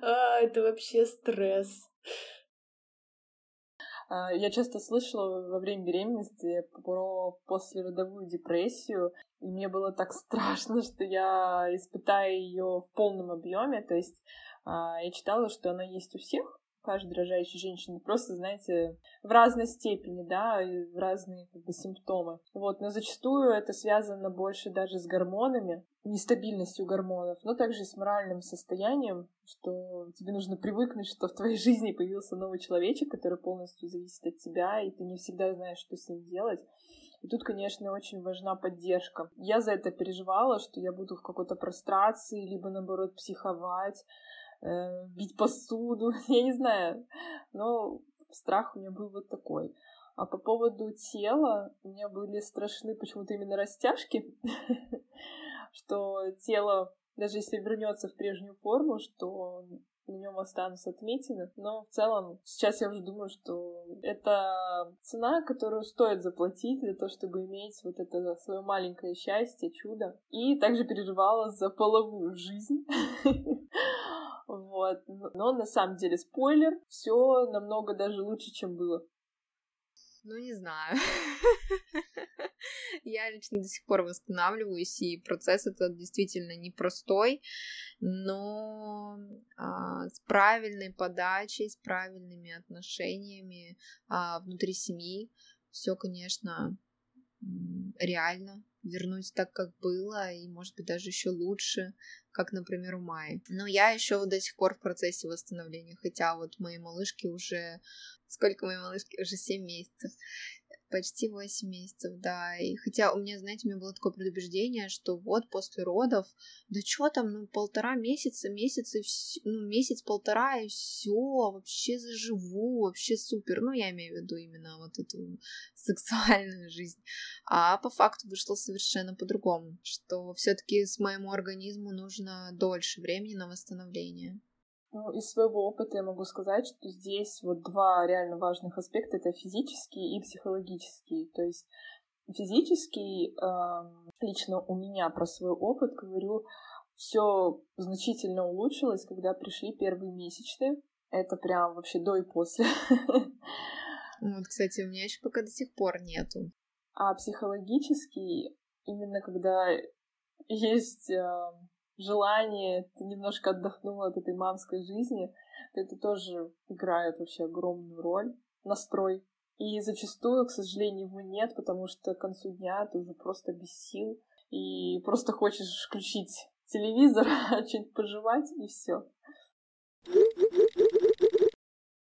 S2: А, это вообще стресс.
S3: А, я часто слышала во время беременности про послеродовую депрессию, и мне было так страшно, что я испытаю ее в полном объеме. То есть а, я читала, что она есть у всех, каждой рожающей женщины, просто, знаете, в разной степени, да, и в разные как бы, симптомы. Вот, но зачастую это связано больше даже с гормонами, нестабильностью гормонов, но также и с моральным состоянием, что тебе нужно привыкнуть, что в твоей жизни появился новый человечек, который полностью зависит от тебя, и ты не всегда знаешь, что с ним делать. И тут, конечно, очень важна поддержка. Я за это переживала, что я буду в какой-то прострации, либо, наоборот, психовать, э, бить посуду, я не знаю. Но страх у меня был вот такой. А по поводу тела, меня были страшны почему-то именно растяжки, что тело, даже если вернется в прежнюю форму, что на нем останутся отметины. Но в целом сейчас я уже думаю, что это цена, которую стоит заплатить для того, чтобы иметь вот это свое маленькое счастье, чудо. И также переживала за половую жизнь. Вот. Но на самом деле, спойлер, все намного даже лучше, чем было.
S1: Ну, не знаю. Я лично до сих пор восстанавливаюсь, и процесс этот действительно непростой, но а, с правильной подачей, с правильными отношениями а, внутри семьи все, конечно, реально вернуть так, как было, и, может быть, даже еще лучше, как, например, у Майи. Но я еще до сих пор в процессе восстановления, хотя вот моей малышке уже... Сколько моей малышке? Уже 7 месяцев. Почти 8 месяцев, да. И хотя у меня, знаете, у меня было такое предубеждение, что вот после родов, да что там, ну полтора месяца, месяц и вс... ну месяц-полтора и все, вообще заживу, вообще супер. Ну, я имею в виду именно вот эту сексуальную жизнь. А по факту вышло совершенно по-другому, что все-таки с моему организму нужно дольше времени на восстановление.
S3: Ну, из своего опыта я могу сказать, что здесь вот два реально важных аспекта — это физический и психологический. То есть физический, э, лично у меня про свой опыт говорю, все значительно улучшилось, когда пришли первые месячные. Это прям вообще до и после.
S1: Вот, кстати, у меня еще пока до сих пор нету.
S3: А психологический, именно когда есть э, желание, ты немножко отдохнула от этой мамской жизни, это тоже играет вообще огромную роль, настрой. И зачастую, к сожалению, его нет, потому что к концу дня ты уже просто без сил и просто хочешь включить телевизор, что-нибудь пожевать и все.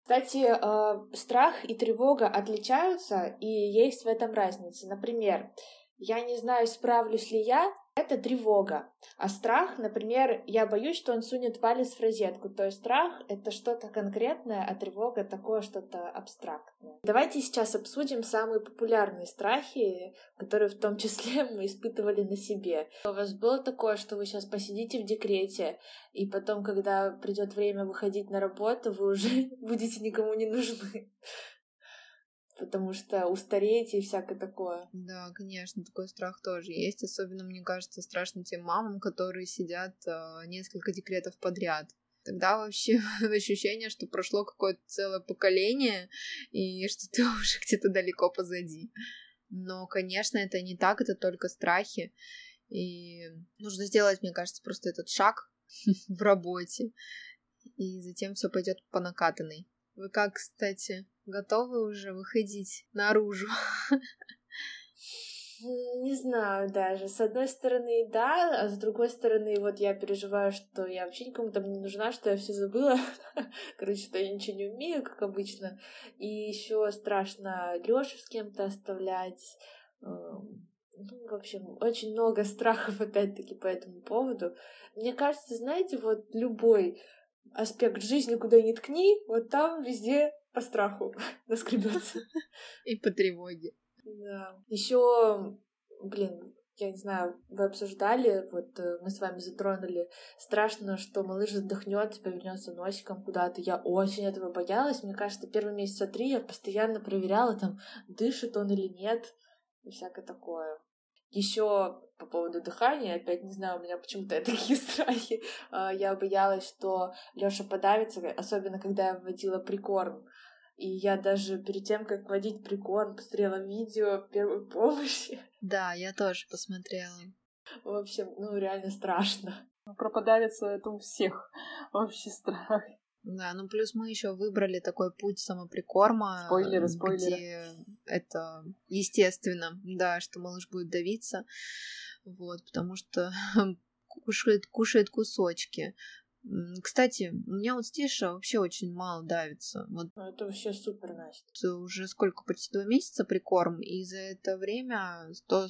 S2: Кстати, э, страх и тревога отличаются, и есть в этом разница. Например, я не знаю, справлюсь ли я это тревога. А страх, например, я боюсь, что он сунет палец в розетку. То есть страх — это что-то конкретное, а тревога — такое что-то абстрактное. Давайте сейчас обсудим самые популярные страхи, которые в том числе мы испытывали на себе. У вас было такое, что вы сейчас посидите в декрете, и потом, когда придет время выходить на работу, вы уже будете никому не нужны потому что устареть и всякое такое.
S1: Да, конечно, такой страх тоже есть. Особенно, мне кажется, страшно тем мамам, которые сидят э, несколько декретов подряд. Тогда вообще ощущение, что прошло какое-то целое поколение, и что ты уже где-то далеко позади. Но, конечно, это не так, это только страхи. И нужно сделать, мне кажется, просто этот шаг в работе. И затем все пойдет по накатанной. Вы как, кстати, готовы уже выходить наружу?
S2: Не знаю даже. С одной стороны, да, а с другой стороны, вот я переживаю, что я вообще никому там не нужна, что я все забыла. Короче, что я ничего не умею, как обычно. И еще страшно Лёшу с кем-то оставлять. Эм, ну, в общем, очень много страхов, опять-таки, по этому поводу. Мне кажется, знаете, вот любой аспект жизни, куда ни ткни, вот там везде по страху наскребется.
S1: И по тревоге.
S2: Да. Еще, блин, я не знаю, вы обсуждали, вот э, мы с вами затронули, страшно, что малыш задохнется, повернется носиком куда-то. Я очень этого боялась. Мне кажется, первые месяца три я постоянно проверяла, там, дышит он или нет, и всякое такое. Еще по поводу дыхания, опять не знаю, у меня почему-то такие страхи. А, я боялась, что Лёша подавится, особенно когда я вводила прикорм. И я даже перед тем, как вводить прикорм, посмотрела видео первой помощи.
S1: Да, я тоже посмотрела.
S2: В общем, ну реально страшно.
S3: Про подавиться это у всех вообще страх.
S1: Да, ну плюс мы еще выбрали такой путь самоприкорма,
S3: спойлеры, спойлеры.
S1: где это естественно, да, что малыш будет давиться, вот, потому что кушает, кушает кусочки. Кстати, у меня вот Стиша вообще очень мало давится. Вот
S2: ну, это вообще супер, Настя.
S1: Уже сколько, почти два месяца прикорм, и за это время то,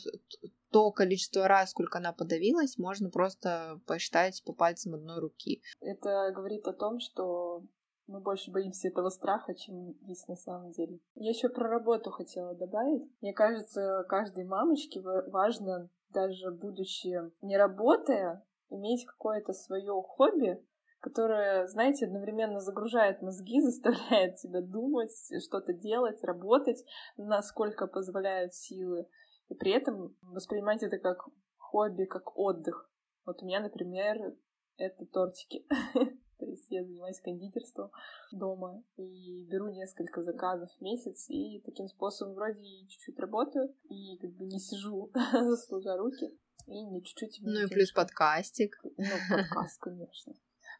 S1: то количество раз, сколько она подавилась, можно просто посчитать по пальцам одной руки.
S3: Это говорит о том, что мы больше боимся этого страха, чем есть на самом деле. Я еще про работу хотела добавить. Мне кажется, каждой мамочке важно, даже будучи не работая, иметь какое-то свое хобби, которая, знаете, одновременно загружает мозги, заставляет тебя думать, что-то делать, работать, насколько позволяют силы. И при этом воспринимать это как хобби, как отдых. Вот у меня, например, это тортики. То есть я занимаюсь кондитерством дома и беру несколько заказов в месяц, и таким способом вроде и чуть-чуть работаю, и как бы не сижу, сложа руки, и не чуть-чуть...
S1: Ну и плюс подкастик.
S3: Ну, подкаст, конечно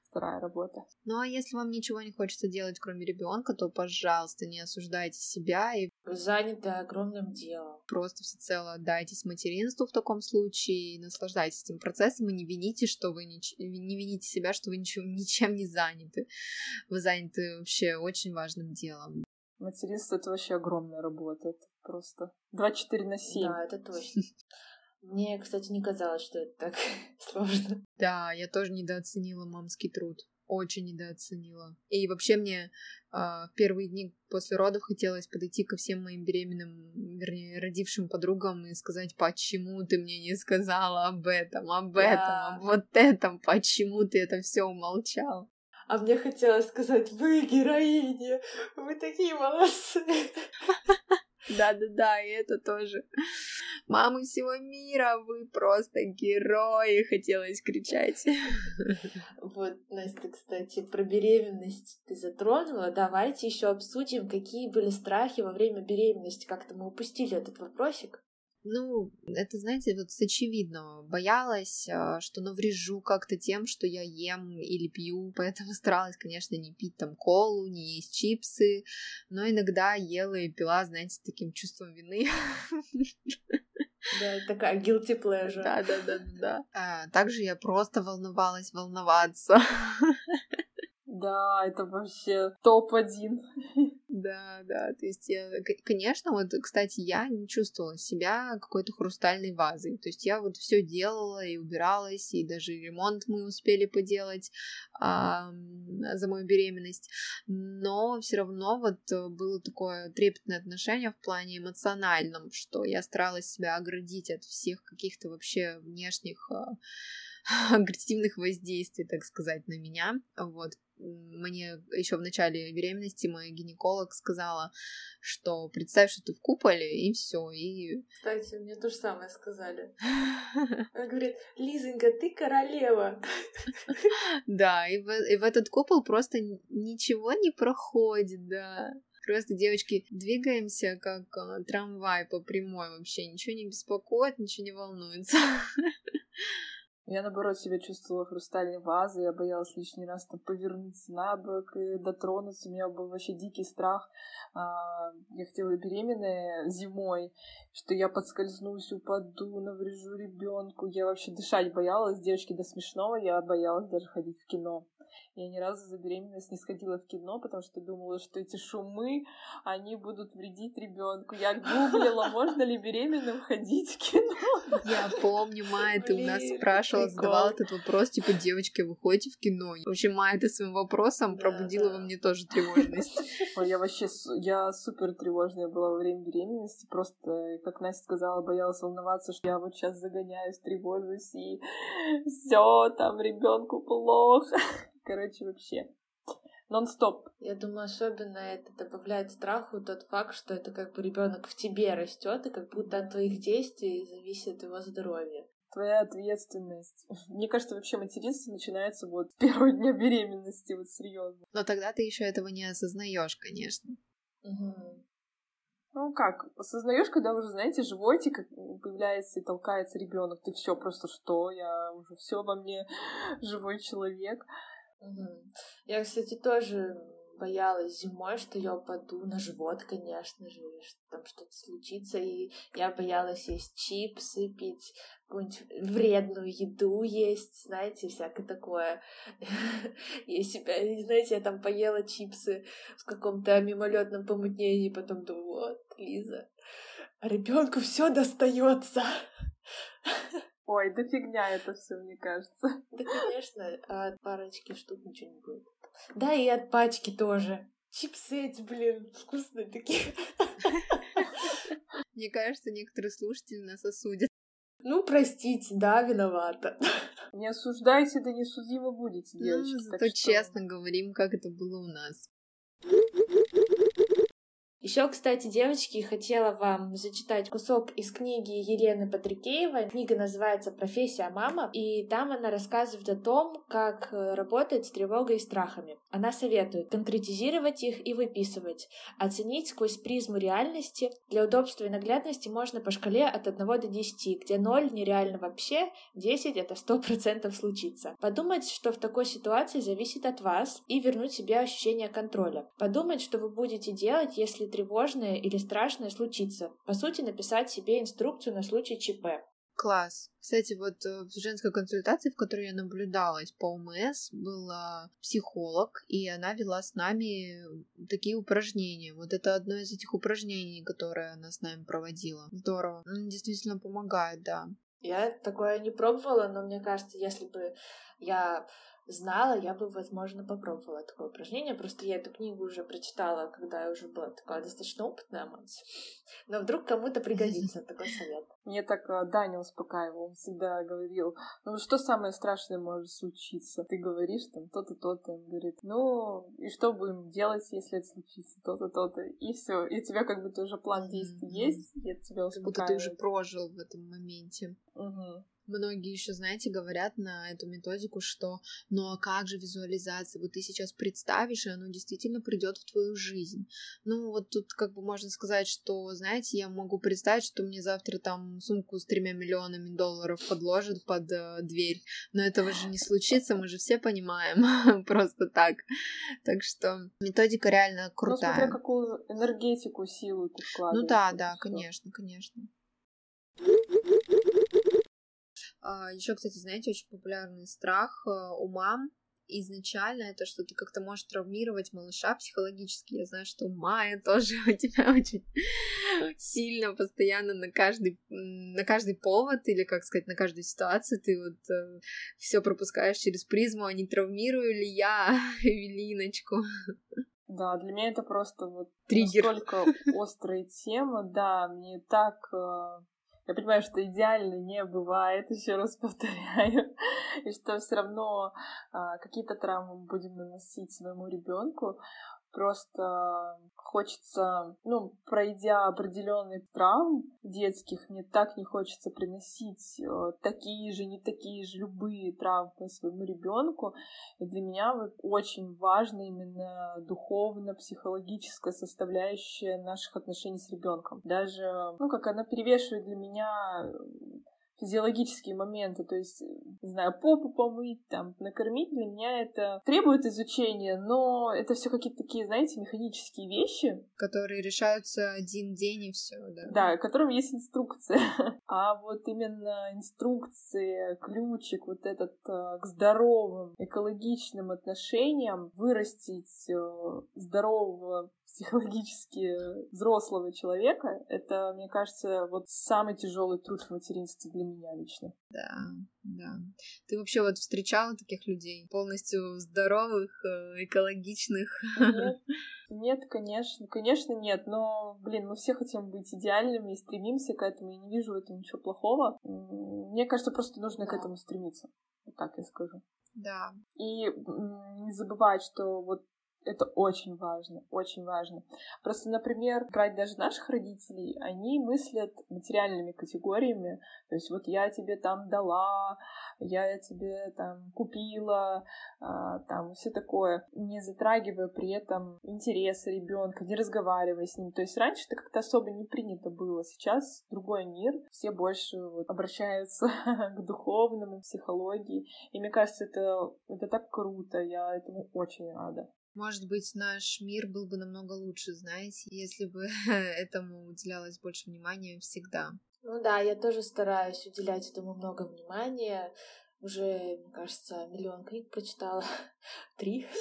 S3: вторая работа.
S1: Ну а если вам ничего не хочется делать, кроме ребенка, то, пожалуйста, не осуждайте себя и
S2: заняты огромным делом.
S1: Просто всецело отдайтесь материнству в таком случае, и наслаждайтесь этим процессом и не вините, что вы не, не вините себя, что вы ничем, ничем не заняты. Вы заняты вообще очень важным делом.
S3: Материнство — это вообще огромная работа. Это просто 24 на 7.
S2: Да, это точно. Мне, кстати, не казалось, что это так сложно.
S1: Да, я тоже недооценила мамский труд. Очень недооценила. И вообще мне э, в первые дни после родов хотелось подойти ко всем моим беременным, вернее, родившим подругам и сказать, почему ты мне не сказала об этом, об да. этом, об вот этом, почему ты это все умолчал.
S2: А мне хотелось сказать, вы героини, вы такие молодцы.
S1: Да-да-да, и это тоже. Мамы всего мира, вы просто герои, хотелось кричать.
S2: Вот, Настя, кстати, про беременность ты затронула. Давайте еще обсудим, какие были страхи во время беременности. Как-то мы упустили этот вопросик.
S1: Ну, это, знаете, вот с очевидного. Боялась, а, что наврежу как-то тем, что я ем или пью, поэтому старалась, конечно, не пить там колу, не есть чипсы, но иногда ела и пила, знаете, с таким чувством вины.
S2: Да, такая guilty pleasure.
S1: Да, да, да, да. А, также я просто волновалась волноваться.
S3: Да, это вообще топ-1.
S1: Да, да, то есть я, конечно, вот, кстати, я не чувствовала себя какой-то хрустальной вазой, то есть я вот все делала и убиралась, и даже ремонт мы успели поделать а, за мою беременность, но все равно вот было такое трепетное отношение в плане эмоциональном, что я старалась себя оградить от всех каких-то вообще внешних а, агрессивных воздействий, так сказать, на меня. Вот. Мне еще в начале беременности мой гинеколог сказала, что представь, что ты в куполе, и все. И...
S2: Кстати, мне то же самое сказали. Она говорит, Лизонька, ты королева.
S1: Да, и в, и в этот купол просто ничего не проходит, да. Просто, девочки, двигаемся как а, трамвай по прямой вообще. Ничего не беспокоит, ничего не волнуется.
S3: Я, наоборот, себя чувствовала хрустальной вазой, я боялась лишний раз там повернуться на бок и дотронуться. У меня был вообще дикий страх. А, я хотела беременная зимой, что я подскользнусь, упаду, наврежу ребенку. Я вообще дышать боялась, девочки, до смешного. Я боялась даже ходить в кино. Я ни разу за беременность не сходила в кино, потому что думала, что эти шумы, они будут вредить ребенку. Я гуглила, можно ли беременным ходить в кино.
S1: Я помню, Майя, ты у нас спрашивала, задавала этот вопрос, типа, девочки, вы ходите в кино? В общем, Майя, ты своим вопросом пробудила во мне тоже тревожность.
S3: Я вообще, я супер тревожная была во время беременности, просто, как Настя сказала, боялась волноваться, что я вот сейчас загоняюсь, тревожусь, и все, там ребенку плохо. Короче, вообще нон-стоп.
S2: Я думаю, особенно это добавляет страху тот факт, что это как бы ребенок в тебе растет, и как будто от твоих действий зависит его здоровье.
S3: Твоя ответственность. Мне кажется, вообще материнство начинается вот с первого дня беременности, вот серьезно.
S1: Но тогда ты еще этого не осознаешь, конечно.
S3: Угу. Ну как, осознаешь, когда уже, знаете, животик появляется и толкается ребенок, ты все просто что, я уже все во мне живой человек.
S2: Я, кстати, тоже боялась зимой, что я упаду на живот, конечно же, что там что-то случится, и я боялась есть чипсы, пить какую-нибудь вредную еду есть, знаете, всякое такое. Я себя, знаете, я там поела чипсы в каком-то мимолетном помутнении, потом думаю, вот, Лиза, ребенку все достается.
S3: Ой, да фигня это все, мне кажется.
S2: Да, конечно, а от парочки штук ничего не будет. Да, и от пачки тоже. Чипсы эти, блин, вкусные такие.
S1: Мне кажется, некоторые слушатели нас осудят.
S2: Ну, простите, да, виновата.
S3: Не осуждайте, да не судимы будете,
S1: Ну,
S3: девочки.
S1: зато
S3: так что-
S1: честно говорим, как это было у нас.
S2: Еще, кстати, девочки, хотела вам зачитать кусок из книги Елены Патрикеевой. Книга называется «Профессия мама», и там она рассказывает о том, как э, работать с тревогой и страхами. Она советует конкретизировать их и выписывать, оценить сквозь призму реальности. Для удобства и наглядности можно по шкале от 1 до 10, где 0 нереально вообще, 10 это 100% случится. Подумать, что в такой ситуации зависит от вас, и вернуть себе ощущение контроля. Подумать, что вы будете делать, если тревожное или страшное случится. По сути, написать себе инструкцию на случай ЧП.
S1: Класс. Кстати, вот э, в женской консультации, в которой я наблюдалась по ОМС, была психолог, и она вела с нами такие упражнения. Вот это одно из этих упражнений, которое она с нами проводила. Здорово. Действительно помогает, да.
S2: Я такое не пробовала, но мне кажется, если бы я знала, я бы, возможно, попробовала такое упражнение. Просто я эту книгу уже прочитала, когда я уже была такая достаточно опытная мать. Но вдруг кому-то пригодится такой совет.
S3: Мне так а, Даня успокаивал, он всегда говорил, ну что самое страшное может случиться? Ты говоришь там то-то, то-то, он говорит, ну и что будем делать, если это случится, то-то, то-то, и все, и у тебя как будто уже план действий есть, и это тебя
S1: Как будто ты уже
S3: успокаивает.
S1: прожил в этом моменте.
S3: Мгм.
S1: Многие еще, знаете, говорят на эту методику, что ну а как же визуализация? Вот ты сейчас представишь, и оно действительно придет в твою жизнь. Ну вот тут как бы можно сказать, что, знаете, я могу представить, что мне завтра там сумку с тремя миллионами долларов подложат под э, дверь, но этого же не случится, мы же все понимаем, просто так. Так что методика реально
S3: Ну,
S1: крутая.
S3: смотря какую энергетику, силу ты вкладываешь.
S1: Ну да, да, конечно, конечно. Еще, кстати, знаете, очень популярный страх э, у мам изначально это что ты как-то можешь травмировать малыша психологически. Я знаю, что у Майя тоже у тебя очень сильно, постоянно на каждый, на каждый повод или, как сказать, на каждую ситуацию ты вот все пропускаешь через призму, а не травмирую ли я Эвелиночку.
S3: Да, для меня это просто вот
S1: Триггер.
S3: настолько острая тема, да, мне так... э, Я понимаю, что идеально не бывает, еще раз повторяю, и что все равно а, какие-то травмы мы будем наносить своему ребенку. Просто хочется, ну, пройдя определенный травм детских, мне так не хочется приносить э, такие же, не такие же, любые травмы своему ребенку. И для меня вот очень важна именно духовно-психологическая составляющая наших отношений с ребенком. Даже, ну, как она перевешивает для меня э, физиологические моменты, то есть, э, не знаю, попу помыть, там, накормить, для меня это требует изучения, но это все какие-то такие, знаете, механические вещи,
S1: которые решаются один день и все, да.
S3: да, которым есть инструкция. А вот именно инструкция, ключик вот этот э, к здоровым, экологичным отношениям, вырастить э, здорового психологически взрослого человека, это, мне кажется, вот самый тяжелый труд в материнстве для меня лично.
S1: Да, да. Ты вообще вот встречала таких людей, полностью здоровых, э, экологичных?
S3: Нет, нет, конечно, конечно нет, но, блин, мы все хотим быть идеальными и стремимся к этому, и не вижу в этом ничего плохого. Мне кажется, просто нужно к
S2: Да.
S3: этому стремиться. Вот так я скажу.
S1: Да.
S3: И не забывать, что вот это очень важно, очень важно. Просто, например, брать даже наших родителей, они мыслят материальными категориями. То есть вот я тебе там дала, я тебе там купила, а, там все такое, не затрагивая при этом интересы ребенка, не разговаривая с ним. То есть раньше это как-то особо не принято было. Сейчас другой мир, все больше вот обращаются к духовному, психологии. И мне кажется, это, это так круто, я этому очень рада.
S1: Может быть, наш мир был бы намного лучше, знаете, если бы этому уделялось больше внимания всегда.
S2: Ну да, я тоже стараюсь уделять этому много внимания. Уже, мне кажется, миллион книг прочитала. Три.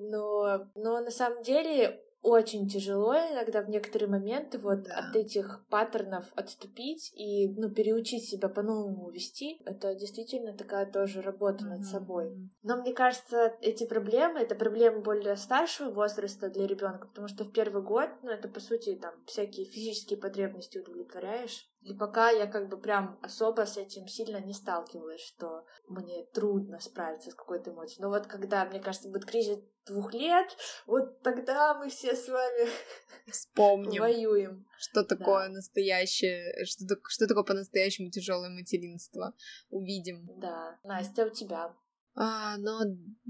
S2: Но, но на самом деле очень тяжело иногда в некоторые моменты вот
S1: Да.
S2: от этих паттернов отступить и ну, переучить себя по-новому вести. Это действительно такая тоже работа над
S1: Мгм,
S2: собой. Но мне кажется, эти проблемы это проблемы более старшего возраста для ребенка, потому что в первый год, ну, это по сути там всякие физические потребности удовлетворяешь. И пока я как бы прям особо с этим сильно не сталкивалась, что мне трудно справиться с какой-то эмоцией. Но вот когда, мне кажется, будет кризис двух лет, вот тогда мы все с вами
S1: вспомним,
S2: воюем.
S1: Что такое да. настоящее, что, что такое по-настоящему тяжелое материнство. Увидим.
S2: Да. Настя, у тебя?
S1: А, но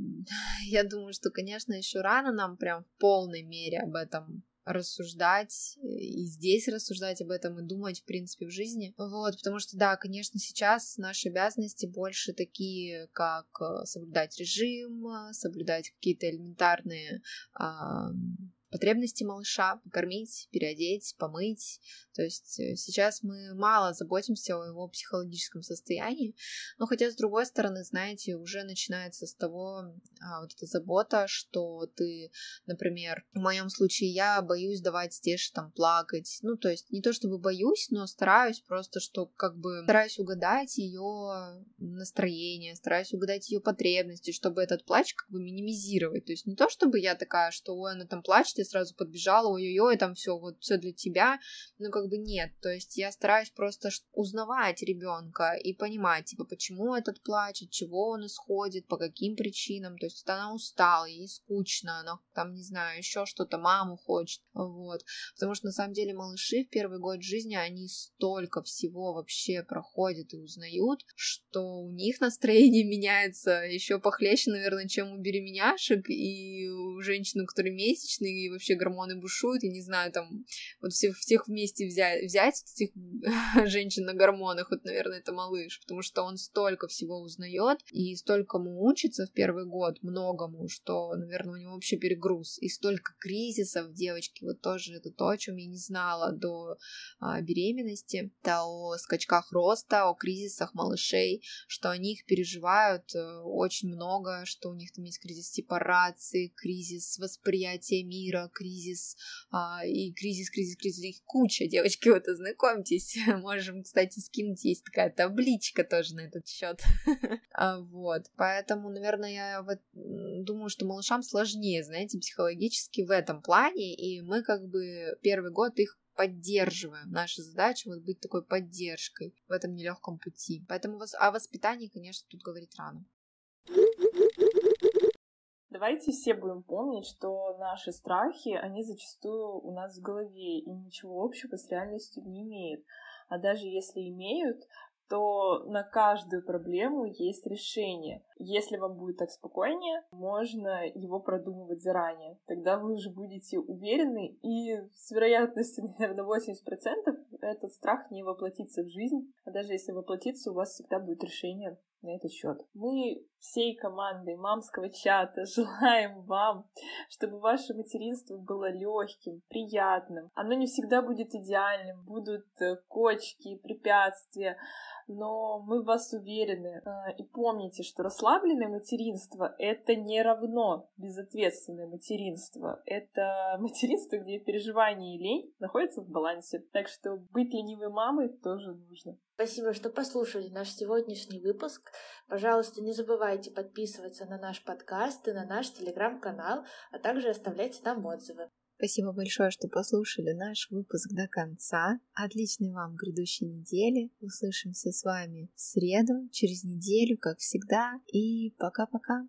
S1: я думаю, что, конечно, еще рано нам прям в полной мере об этом рассуждать и здесь рассуждать об этом и думать, в принципе, в жизни. Вот, потому что, да, конечно, сейчас наши обязанности больше такие, как э, соблюдать режим, э, соблюдать какие-то элементарные потребности малыша, покормить, переодеть, помыть. То есть э, сейчас мы мало заботимся о его психологическом состоянии, но хотя с другой стороны, знаете, уже начинается с того а, вот эта забота, что ты, например, в моем случае я боюсь давать Стеше там плакать, ну то есть не то чтобы боюсь, но стараюсь просто, что как бы стараюсь угадать ее настроение, стараюсь угадать ее потребности, чтобы этот плач как бы минимизировать. То есть не то чтобы я такая, что ой, она там плачет, я сразу подбежала, ой-ой-ой, там все вот все для тебя, но как бы нет, то есть я стараюсь просто узнавать ребенка и понимать, типа, почему этот плач, от чего он исходит, по каким причинам, то есть она устала, ей скучно, она там, не знаю, еще что-то, маму хочет, вот, потому что на самом деле малыши в первый год жизни, они столько всего вообще проходят и узнают, что у них настроение меняется еще похлеще, наверное, чем у беременяшек и у женщин, у которых месячные, и вообще гормоны бушуют, и не знаю, там, вот всех, всех вместе взять, взять этих женщин на гормонах, вот, наверное, это малыш, потому что он столько всего узнает и столькому учится в первый год, многому, что, наверное, у него вообще перегруз, и столько кризисов, девочки, вот тоже это то, о чем я не знала до а, беременности, это о скачках роста, о кризисах малышей, что они их переживают э, очень много, что у них там есть кризис сепарации, кризис восприятия мира, кризис, а, и кризис, кризис, кризис, их куча, девочки, вот ознакомьтесь, можем, кстати, скинуть, есть такая табличка тоже на этот счет, а, вот, поэтому, наверное, я вот думаю, что малышам сложнее, знаете, психологически в этом плане, и мы как бы первый год их поддерживаем. Наша задача вот быть такой поддержкой в этом нелегком пути. Поэтому о воспитании, конечно, тут говорить рано.
S3: Давайте все будем помнить, что наши страхи, они зачастую у нас в голове и ничего общего с реальностью не имеют. А даже если имеют, то на каждую проблему есть решение. Если вам будет так спокойнее, можно его продумывать заранее. Тогда вы уже будете уверены, и с вероятностью, наверное, 80% этот страх не воплотится в жизнь. А даже если воплотится, у вас всегда будет решение на этот счет. Мы всей командой мамского чата желаем вам, чтобы ваше материнство было легким, приятным. Оно не всегда будет идеальным, будут э, кочки, препятствия, но мы в вас уверены. А, и помните, что расслабленное материнство — это не равно безответственное материнство. Это материнство, где переживание и лень находятся в балансе. Так что быть ленивой мамой тоже нужно.
S2: Спасибо, что послушали наш сегодняшний выпуск. Пожалуйста, не забывайте подписываться на наш подкаст и на наш телеграм-канал, а также оставлять нам отзывы.
S1: Спасибо большое, что послушали наш выпуск до конца. Отличной вам грядущей недели. Услышимся с вами в среду, через неделю, как всегда. И пока-пока.